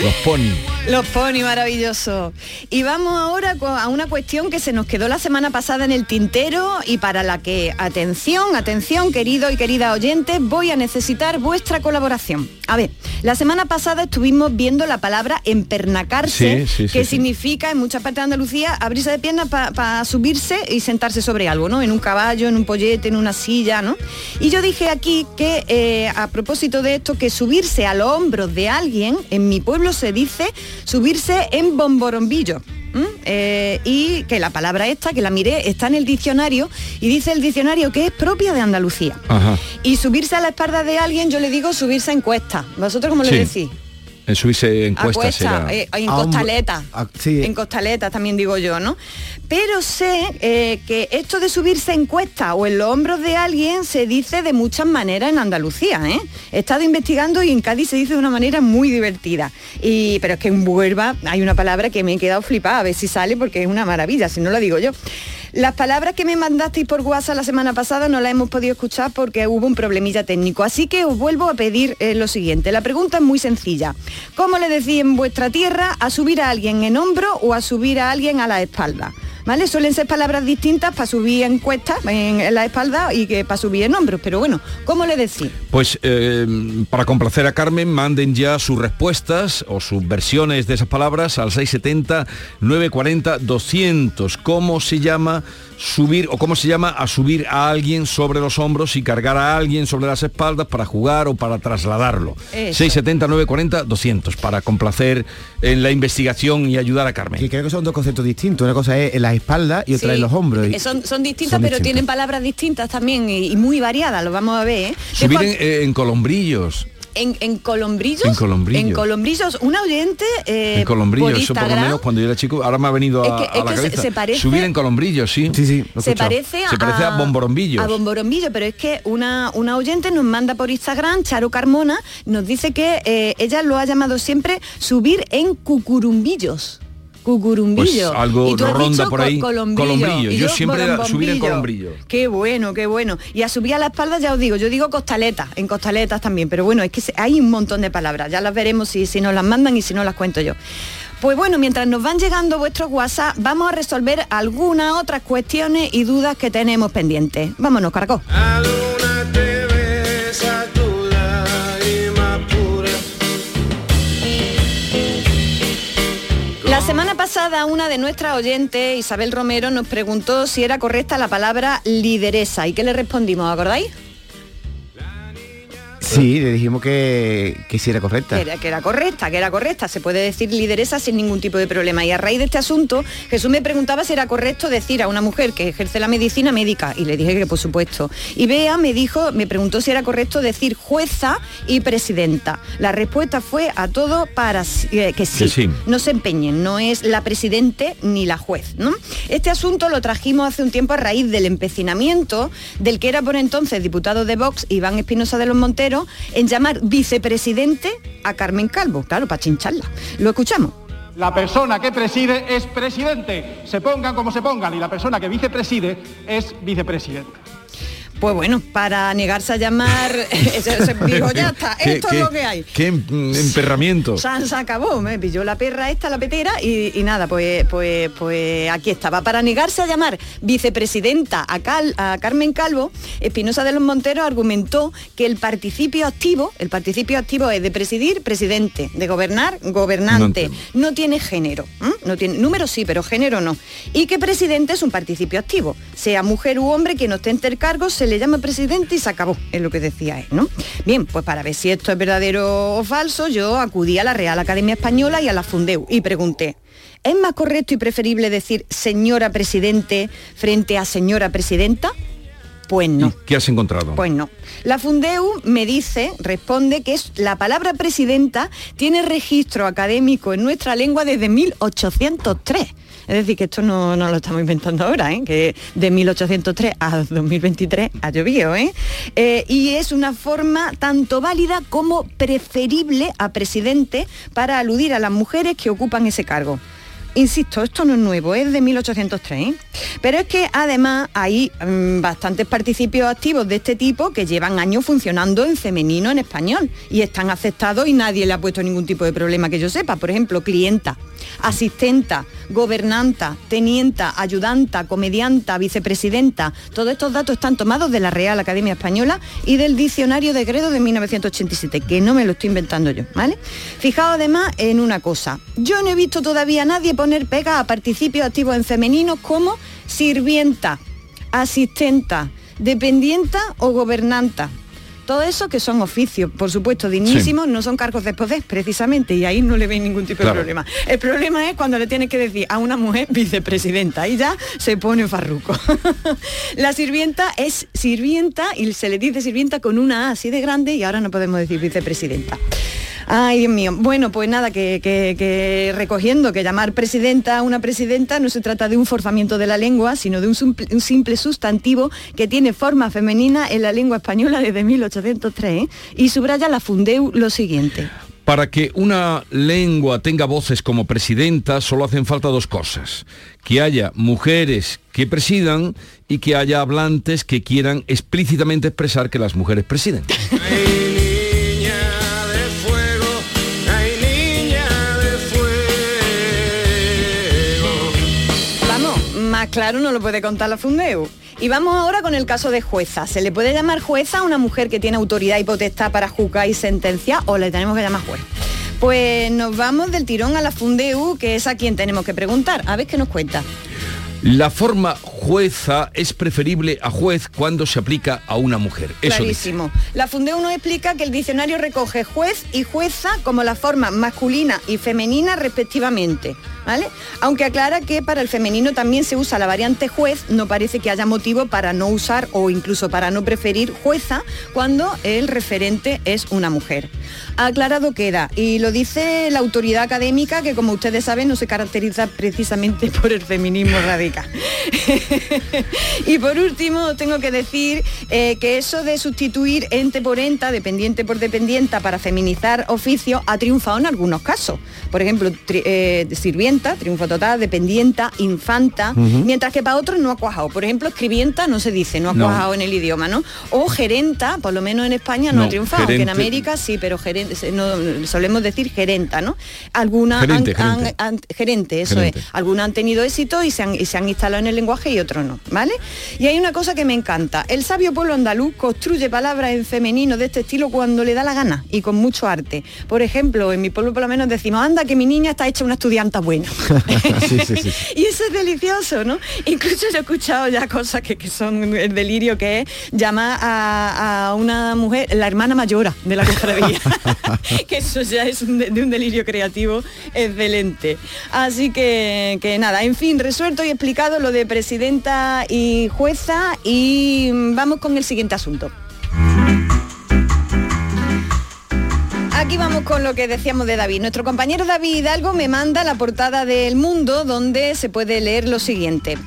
Los pony. Los pony maravilloso. Y vamos ahora a una cuestión que se nos quedó la semana pasada en el tintero y para la que, atención, atención, querido y querida oyentes, voy a necesitar vuestra colaboración. A ver, la semana pasada estuvimos viendo la palabra empernacarse, Sí, sí, sí, que significa en muchas partes de Andalucía abrirse de piernas para subirse y sentarse sobre algo, ¿no? En un caballo, en un pollete, en una silla, ¿no? Y yo dije aquí que, eh, a propósito de esto, que subirse a los hombros de alguien, en mi pueblo se dice subirse en bomborombillo. Eh, y que la palabra esta, que la miré, está en el diccionario y dice el diccionario que es propia de Andalucía. Ajá. Y subirse a la espalda de alguien, yo le digo subirse en cuesta. ¿Vosotros cómo le Sí. decís? En subirse en A cuesta cuesta, será. eh, en A costaleta. a- sí. En costaleta también digo yo, ¿no? Pero sé eh, que esto de subirse en cuesta o en los hombros de alguien se dice de muchas maneras en Andalucía, ¿eh? He estado investigando y en Cádiz se dice de una manera muy divertida. Y, pero es que en Huelva hay una palabra que me he quedado flipada, a ver si sale porque es una maravilla, si no la digo yo. Las palabras que me mandasteis por WhatsApp la semana pasada no las hemos podido escuchar porque hubo un problemilla técnico. Así que os vuelvo a pedir eh, lo siguiente. La pregunta es muy sencilla. ¿Cómo le decís en vuestra tierra a subir a alguien en hombro o a subir a alguien a la espalda? ¿Vale? Suelen ser palabras distintas para subir en cuesta, en, en la espalda y que para subir en hombros. Pero bueno, ¿cómo le decís? Pues eh, para complacer a Carmen, manden ya sus respuestas o sus versiones de esas palabras al 670 940 200. ¿Cómo se llama subir o cómo se llama a subir a alguien sobre los hombros y cargar a alguien sobre las espaldas para jugar o para trasladarlo? Eso. 670 940 200 para complacer en la investigación y ayudar a Que Carmen. creo que son dos conceptos distintos. Una cosa es en las espaldas y otra Sí, en los hombros. Y- eh, Son, son distintas, son pero distintas. tienen palabras distintas también y, y muy variadas, lo vamos a ver. ¿eh? Subir en, eh, en colombrillos. en, en Colombrillos. En Colombrillos. En Colombrillos, un oyente eh, en Colombrillo, por eso por lo Instagram, menos cuando yo era chico, ahora me ha venido a, Es que- a es la que se- cabeza. se parece- Subir en Colombrillo, sí. Sí, sí. se parece, Se parece a, bomborombillos. A bomborombillo, pero es que una, una oyente nos manda por Instagram, Charo Carmona, nos dice que eh, ella lo ha llamado siempre subir en cucurumbillos. Cucurumbillo. Pues algo Y tú has ronda dicho por ahí, co- Colombrillo. colombrillo. Y Yo siempre era subir en colombrillo. Qué bueno, qué bueno. Y a subir a la espalda ya os digo, yo digo costaletas, en costaletas también, pero bueno, es que hay un montón de palabras, ya las veremos si, si nos las mandan y si no las cuento yo. Pues bueno, mientras nos van llegando vuestros WhatsApp, vamos a resolver algunas otras cuestiones y dudas que tenemos pendientes. Vámonos, Caracol. Semana pasada una de nuestras oyentes, Isabel Romero, nos preguntó si era correcta la palabra lideresa. ¿Y qué le respondimos? ¿Acordáis? Sí, le dijimos que, que sí era correcta. Que era, que era correcta, que era correcta. Se puede decir lideresa sin ningún tipo de problema. Y a raíz de este asunto, Jesús me preguntaba si era correcto decir a una mujer que ejerce la medicina médica. Y le dije que por supuesto. Y Bea me dijo, me preguntó si era correcto decir jueza y presidenta. La respuesta fue a todo para eh, que sí. Que sí. No se empeñen, no es la presidente ni la juez. ¿no? Este asunto lo trajimos hace un tiempo a raíz del empecinamiento del que era por entonces diputado de Vox, Iván Espinosa de los Monteros, en llamar vicepresidente a Carmen Calvo, claro, para chincharla. Lo escuchamos. La persona que preside es presidente, se pongan como se pongan, y la persona que vicepreside es vicepresidente. Pues bueno, para negarse a llamar, digo, ya está, ¿Qué- esto es lo que hay. Qué em- emperramiento. San se acabó, me pilló la perra esta, la petera, y, y nada, pues, pues, pues aquí estaba. Para negarse a llamar vicepresidenta a, Cal- a Carmen Calvo, Espinosa de los Monteros argumentó que el participio activo, el participio activo es de presidir, presidente, de gobernar, gobernante, no tiene género, no tiene número sí, pero género no. Y que presidente es un participio activo, sea mujer u hombre quien ostente el cargo, se le llama presidente y se acabó, es lo que decía él, ¿no? Bien, pues para ver si esto es verdadero o falso, yo acudí a la Real Academia Española y a la Fundeu y pregunté, ¿es más correcto y preferible decir señora presidente frente a señora presidenta? Pues no. ¿Qué has encontrado? Pues no. La Fundeu me dice, responde que es la palabra presidenta tiene registro académico en nuestra lengua desde 1803. Es decir, que esto no, no lo estamos inventando ahora, ¿eh? que de 1803 a 2023 ha llovido. ¿eh? Eh, y es una forma tanto válida como preferible a presidente para aludir a las mujeres que ocupan ese cargo. Insisto, esto no es nuevo, es de 1803. ¿eh? Pero es que además hay mm, bastantes participios activos de este tipo que llevan años funcionando en femenino en español y están aceptados y nadie le ha puesto ningún tipo de problema que yo sepa. Por ejemplo, clienta, asistenta, gobernanta, tenienta, ayudanta, comedianta, vicepresidenta. Todos estos datos están tomados de la Real Academia Española y del Diccionario de Gredo de 1987, que no me lo estoy inventando yo, ¿vale? Fijaos además en una cosa. Yo no he visto todavía a nadie poner pega a participios activos en femeninos como sirvienta, asistenta, dependienta o gobernanta. Todo eso que son oficios, por supuesto, dignísimos, no son cargos de poder, precisamente, y ahí no le veis ningún tipo Claro. de problema. El problema es cuando le tienes que decir a una mujer vicepresidenta, y ya se pone farruco. La sirvienta es sirvienta y se le dice sirvienta con una A así de grande y ahora no podemos decir vicepresidenta. Ay, Dios mío. Bueno, pues nada, que, que- que recogiendo que llamar presidenta a una presidenta no se trata de un forzamiento de la lengua, sino de un, simple- un simple sustantivo que tiene forma femenina en la lengua española desde 1803. ¿eh? Y subraya la Fundeu lo siguiente. Para que una lengua tenga voces como presidenta solo hacen falta dos cosas. Que haya mujeres que presidan y que haya hablantes que quieran explícitamente expresar que las mujeres presiden. claro no lo puede contar la Fundeu. Y vamos ahora con el caso de jueza. ¿Se le puede llamar jueza a una mujer que tiene autoridad y potestad para juzgar y sentenciar o le tenemos que llamar juez? Pues nos vamos del tirón a la Fundeu, que es a quien tenemos que preguntar. A ver qué nos cuenta. La forma jueza es preferible a juez cuando se aplica a una mujer. Eso dice. Clarísimo. La Fundeu nos explica que el diccionario recoge juez y jueza como la forma masculina y femenina respectivamente. Aunque aclara que para el femenino también se usa la variante juez, no parece que haya motivo para no usar o incluso para no preferir jueza cuando el referente es una mujer. Aclarado queda, y lo dice la autoridad académica que como ustedes saben no se caracteriza precisamente por el feminismo radical. y por último, tengo que decir eh, que eso de sustituir ente por enta, dependiente por dependienta, para feminizar oficio, ha triunfado en algunos casos. Por ejemplo, eh, sirvienta, triunfo total, dependienta, infanta, mientras que para otros no ha cuajado. Por ejemplo, escribienta no se dice, no ha No. cuajado en el idioma, ¿no? O gerenta, por lo menos en España no, No, ha triunfado, aunque en gerente- América sí, pero gerente, no, solemos decir gerenta, ¿no? Algunas Gerente, han- gerente. han- han- gerente, eso Gerente. es. Algunas han tenido éxito y se han, y se han instalado en el lenguaje y otros no, ¿vale? Y hay una cosa que me encanta. El sabio pueblo andaluz construye palabras en femenino de este estilo cuando le da la gana y con mucho arte. Por ejemplo, en mi pueblo por lo menos decimos, anda, que mi niña está hecha una estudianta buena. sí, sí, sí. Y eso es delicioso, ¿no? Incluso yo he escuchado ya cosas que, que son el delirio que es llamar a, a una mujer la hermana mayora de la cofradía. que eso ya es un de, de un delirio creativo excelente. Así que, que nada, en fin, resuelto y explicado lo de presidenta y jueza y mm, vamos con el siguiente asunto. Aquí vamos con lo que decíamos de David. Nuestro compañero David Hidalgo me manda la portada del Mundo donde se puede leer lo siguiente.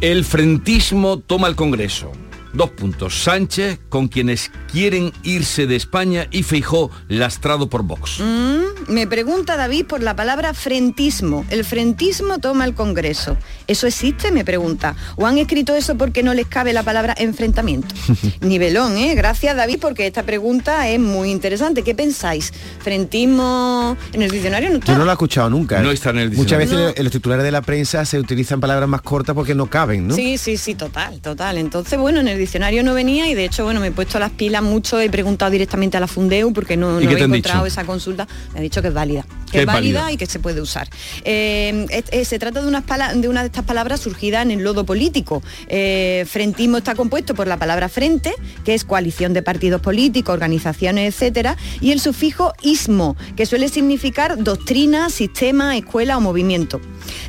El frentismo toma el Congreso. Dos puntos. Sánchez con quienes quieren irse de España y Feijó lastrado por Vox. Mm, me pregunta David por la palabra frentismo. El frentismo toma el Congreso. ¿Eso existe? Me pregunta. ¿O han escrito eso porque no les cabe la palabra enfrentamiento? Nivelón, ¿eh? Gracias David porque esta pregunta es muy interesante. ¿Qué pensáis? ¿Frentismo en el diccionario no está? Yo no lo he escuchado nunca. ¿eh? No está en el Muchas diccionario. veces en los titulares de la prensa se utilizan palabras más cortas porque no caben, ¿no? Sí, sí, sí, total, total. Entonces, bueno, en el diccionario no venía y de hecho, bueno, me he puesto las pilas mucho, he preguntado directamente a la Fundeu porque no, no ¿Y qué he encontrado dicho? esa consulta. Me ha dicho que es válida. Que es válida, válida. y que se puede usar. Eh, es- eh, se trata de, unas de una de estas palabras surgida en el lodo político. Eh, frentismo está compuesto por la palabra frente, que es coalición de partidos políticos, organizaciones, etcétera, y el sufijo ismo, que suele significar doctrina, sistema, escuela o movimiento.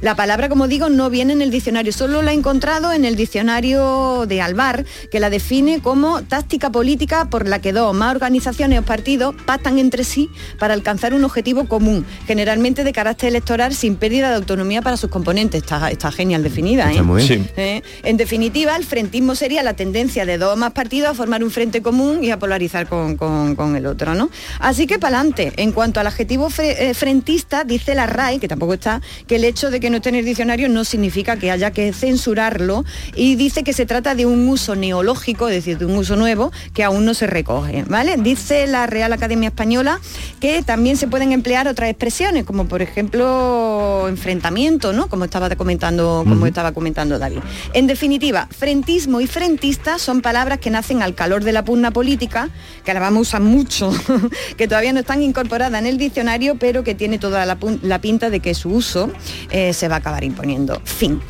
La palabra, como digo, no viene en el diccionario, solo la he encontrado en el diccionario de Alvar, que la define como táctica política por la que dos o más organizaciones o partidos pactan entre sí para alcanzar un objetivo común, generalmente de carácter electoral sin pérdida de autonomía para sus componentes. Está, está genial definida. Está ¿eh? muy bien. ¿Eh? En definitiva, el frentismo sería la tendencia de dos o más partidos a formar un frente común y a polarizar con, con- con el otro, ¿no? Así que para adelante. En cuanto al adjetivo fre- eh, frentista, dice la RAE, que tampoco está, que el hecho de que no esté en el diccionario no significa que haya que censurarlo y dice que se trata de un uso neológico, es decir, de un uso nuevo que aún no se recoge, ¿vale? Dice la Real Academia Española que también se pueden emplear otras expresiones, como por ejemplo enfrentamiento, ¿no? Como estaba comentando, como estaba comentando David. En definitiva, frentismo y frentista son palabras que nacen al calor de la pugna política, que ahora vamos a usar mucho, que todavía no están incorporadas en el diccionario, pero que tiene toda la pinta de que su uso eh, se va a acabar imponiendo. Fin.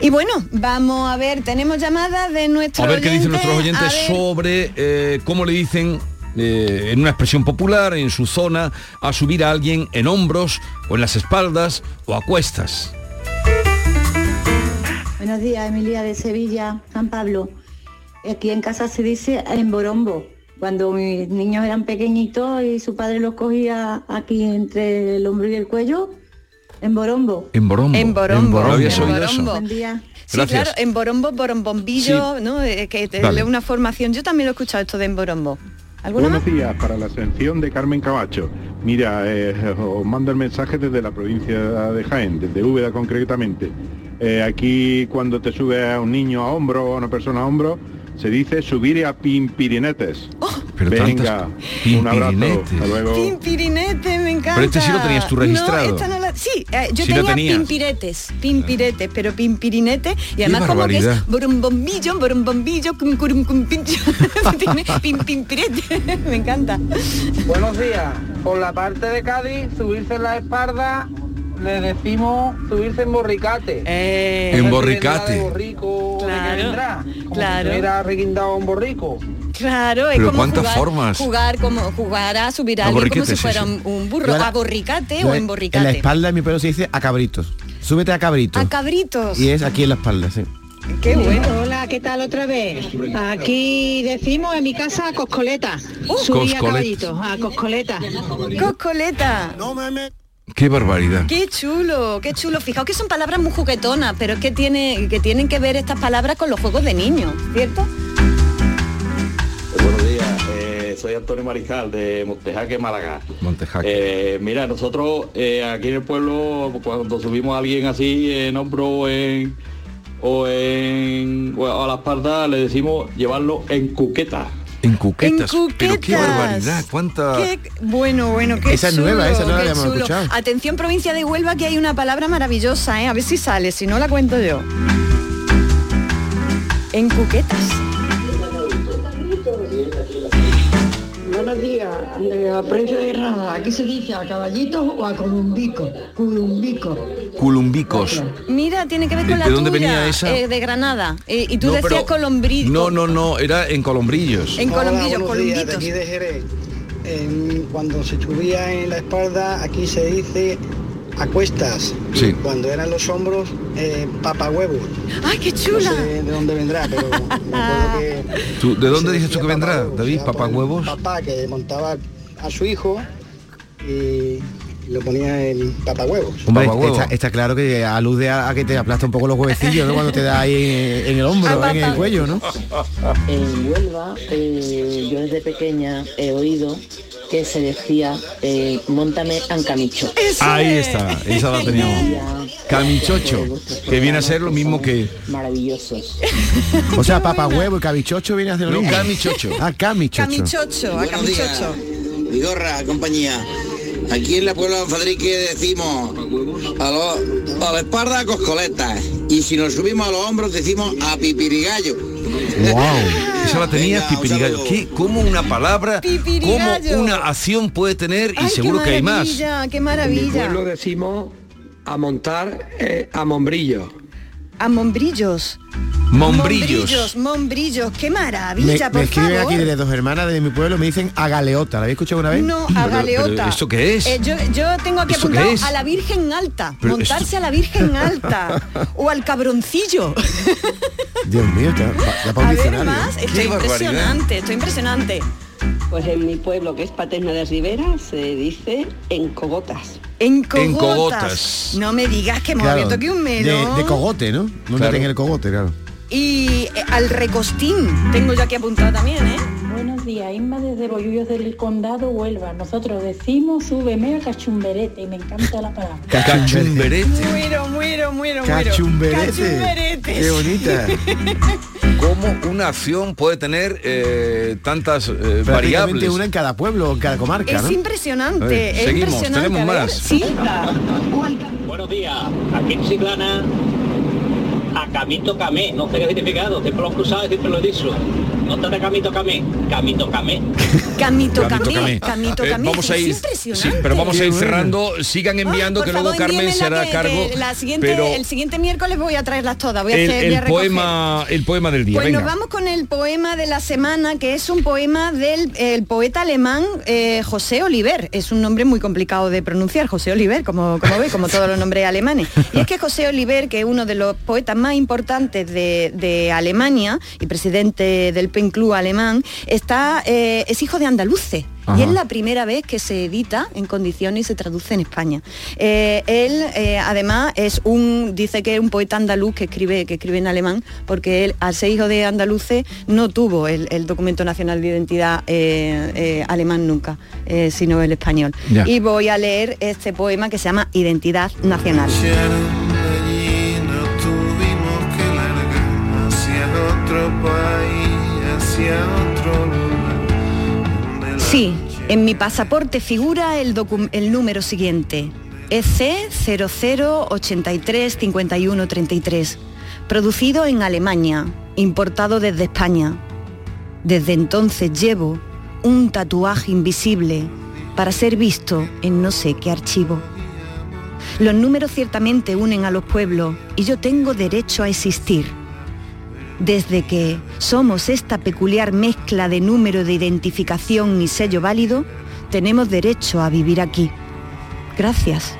Y bueno, vamos a ver, tenemos llamadas de nuestros A ver qué dicen nuestros oyentes sobre eh, cómo le dicen eh, en una expresión popular, en su zona, a subir a alguien en hombros o en las espaldas o a cuestas. Buenos días, Emilia de Sevilla, San Pablo. Aquí en casa se dice en borombo. Cuando mis niños eran pequeñitos y su padre los cogía aquí entre el hombro y el cuello, en borombo. En borombo. En borombo, ¿No habías en oído borombo. eso? Buen día. Sí, Gracias. claro, en borombo, borombombillo, ¿no? Eh, que te una formación. Yo también lo he escuchado esto de en borombo. ¿Alguna más? Buenos días, para la ascensión de Carmen Camacho. Mira, eh, os mando el mensaje desde la provincia de Jaén, desde Úbeda concretamente. Eh, aquí cuando te sube a un niño a hombro o a una persona a hombro, se dice subir a pimpirinetes. Pero Venga, tantas- un abrazo. pimpirinetes. Hasta luego. Pimpirete, me encanta. Pero este sí lo tenías tú registrado. No, esta no la- Sí, eh, yo Sí tenía pimpiretes, pimpiretes, pero pimpirinete y además como que es barbaridad. borombombillo, borombombillo, cum, curum, cum, pincho. Tiene pim, pimpirete, me encanta. Buenos días. Por la parte de Cádiz, subirse en la espalda le decimos subirse en borricate. Eh. En borricate. de borrico de Claro, vendrá. Como claro. si estuviera reguindado un borrico. Claro, es Pero como ¿cuántas jugar, formas? jugar como jugar a subir a A alguien como si fuera sí. un, un burro, la- a borricate o en En la borricate. espalda en mi pueblo se dice a cabritos. Súbete a cabritos. A cabritos. Y es aquí en la espalda, sí. Qué bueno. Hola, ¿qué tal otra vez? Aquí decimos en mi casa coscoleta. Subí a Coscoleta. caballitos, a coscoleta. Coscoleta. Qué barbaridad. Qué chulo, qué chulo. Fijaos que son palabras muy juguetonas, pero es que, tiene, que tienen que ver estas palabras con los juegos de niños, ¿cierto? Buenos días, eh, soy Antonio Mariscal de Montejaque, Málaga. Montejaque. Eh, mira, nosotros eh, aquí en el pueblo, cuando subimos a alguien así en hombro o en, o en o a la espalda, le decimos llevarlo en cuqueta. En cuquetas. En Pero qué barbaridad. ¿Cuánta... Qué bueno, bueno, qué Esa es chulo, nueva, esa no la qué habíamos chulo. escuchado. Atención provincia de Huelva que hay una palabra maravillosa, ¿eh? A ver si sale, si no la cuento yo. En cuquetas. De la provincia de Granada. Aquí se dice a caballitos o a columbico. Culumbico. Culumbicos. Mira, tiene que ver ¿De- con la de dónde tuya, venía esa? eh, de Granada. Eh, y tú No, decías pero- colombrillo. No, no, no, era en Colombrillos. En días, de aquí de Jerez. En- cuando se subía en la espalda, aquí se dice a cuestas. Sí. Cuando eran los hombros, eh, papahuevos. ¡Ay, qué No chula! sé de dónde vendrá, pero me acuerdo que... ¿Tú, ¿De dónde dices tú que vendrá, papahuevos, David? por ¿Papá el huevos? Papá que montaba a su hijo y lo ponía en papahuevos. Papahuevo. está, está claro que alude a, a que te aplasta un poco los huevecillos, ¿no? Cuando te da ahí en, en el hombro, en el cuello, ¿no? En Huelva, eh, yo desde pequeña he oído que se decía, eh, montame en camicho. Ahí está, esa la teníamos. Camichocho, que viene a ser lo mismo que... Maravillosos. O sea, papahuevo y cabichocho viene a ser lo No, camichocho. Ah, camichocho. Camichocho, a camichocho. Vigorra, compañía. Aquí en la Puebla de Fadrique decimos a, los- a la espalda a coscoletas y si nos subimos a los hombros decimos a pipirigallo. Wow, esa la tenía Venga, pipirigallo. ¿Qué, ¿Cómo una palabra, cómo una acción puede tener? Y Ay, seguro qué que hay más. maravilla, qué En mi maravilla. pueblo decimos a montar eh, a mombrillo. A mombrillos. Mombrillos. Mombrillos, qué Me, maravilla, me por escriben favor. aquí de dos hermanas de mi pueblo, me dicen a galeota. ¿La habéis escuchado una vez? No, a galeota. ¿esto qué es? Eh, yo, yo tengo aquí ¿Esto qué apuntado a la Virgen Alta, Pero montarse esto- a la Virgen Alta o al cabroncillo. Dios mío, para A ver más, esto es impresionante, esto es impresionante. Pues en mi pueblo, que es Paterna de Rivera, se dice en cogotas. En cogotas. En cogotas. No me digas que me Claro, había tocado un melón. de cogote, ¿no? No Claro. meten el cogote, claro. Y eh, al recostín, tengo yo aquí apuntado también, ¿eh? Buenos días, Inma desde Bollullos del Condado, Huelva. Nosotros decimos súbeme a cachumberete y me encanta la palabra. Cachumberete. Muero, muero, muero, muero. Cachumberete. Cachumberete. Qué bonita. ¿Cómo una acción puede tener eh, tantas eh, variables? una en cada pueblo, en cada comarca, Es ¿no? impresionante, Eh, es seguimos, impresionante. tenemos ver, más. Sí. Buenos días, aquí en Chiclana, a Camito Camé, no sé qué significado, siempre lo he cruzado y siempre lo he dicho. No te de Camito Camé, Camito Camé. Camito Camito Camé. Camito Eh, Camé. vamos a es ir, impresionante. sí, pero vamos a ir cerrando. Sigan enviando que luego favor, Carmen se envíenmela hará que- cargo. que la siguiente, pero el siguiente miércoles voy a traerlas todas. Voy a el, hacer, el voy a poema, el poema del día. Pues venga. nos vamos con el poema de la semana, que es un poema del el poeta alemán eh, José Oliver. Es un nombre muy complicado de pronunciar, José Oliver, como, como ve, como todos los nombres alemanes. Y es que José Oliver, que es uno de los poetas más importantes de, de Alemania y presidente del Pen Club alemán, está, eh, es hijo de andaluces. Ajá. Y es la primera vez que se edita en condiciones y se traduce en España. Eh, él, eh, además, es un, dice que es un poeta andaluz que escribe, que escribe en alemán, porque él, al ser hijo de andaluces, no tuvo el, el documento nacional de identidad eh, eh, alemán nunca, eh, sino el español. Ya. Y voy a leer este poema que se llama Identidad Nacional. Sí, en mi pasaporte figura el, número siguiente, EC 00835133, producido en Alemania, importado desde España. Desde entonces llevo un tatuaje invisible para ser visto en no sé qué archivo. Los números ciertamente unen a los pueblos y yo tengo derecho a existir. Desde que somos esta peculiar mezcla de número de identificación y sello válido, tenemos derecho a vivir aquí. Gracias.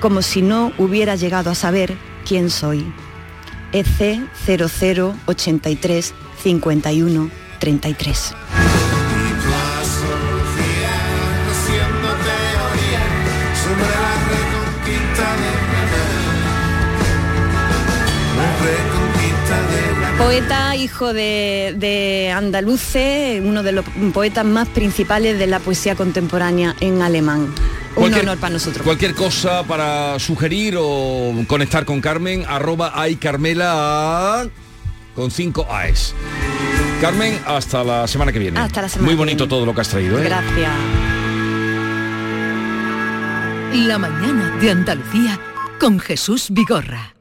Como si no hubiera llegado a saber quién soy. EC 0083 51 33. Poeta, hijo de, de andaluces, uno de los poetas más principales de la poesía contemporánea en alemán. Un Cualquier- honor para nosotros. Cualquier cosa para sugerir o conectar con Carmen, arroba ay Carmela con 5 AES. Carmen, hasta la semana que viene. Hasta la semana Muy que bonito viene. todo lo que has traído. ¿eh? Gracias. La mañana de Andalucía con Jesús Vigorra.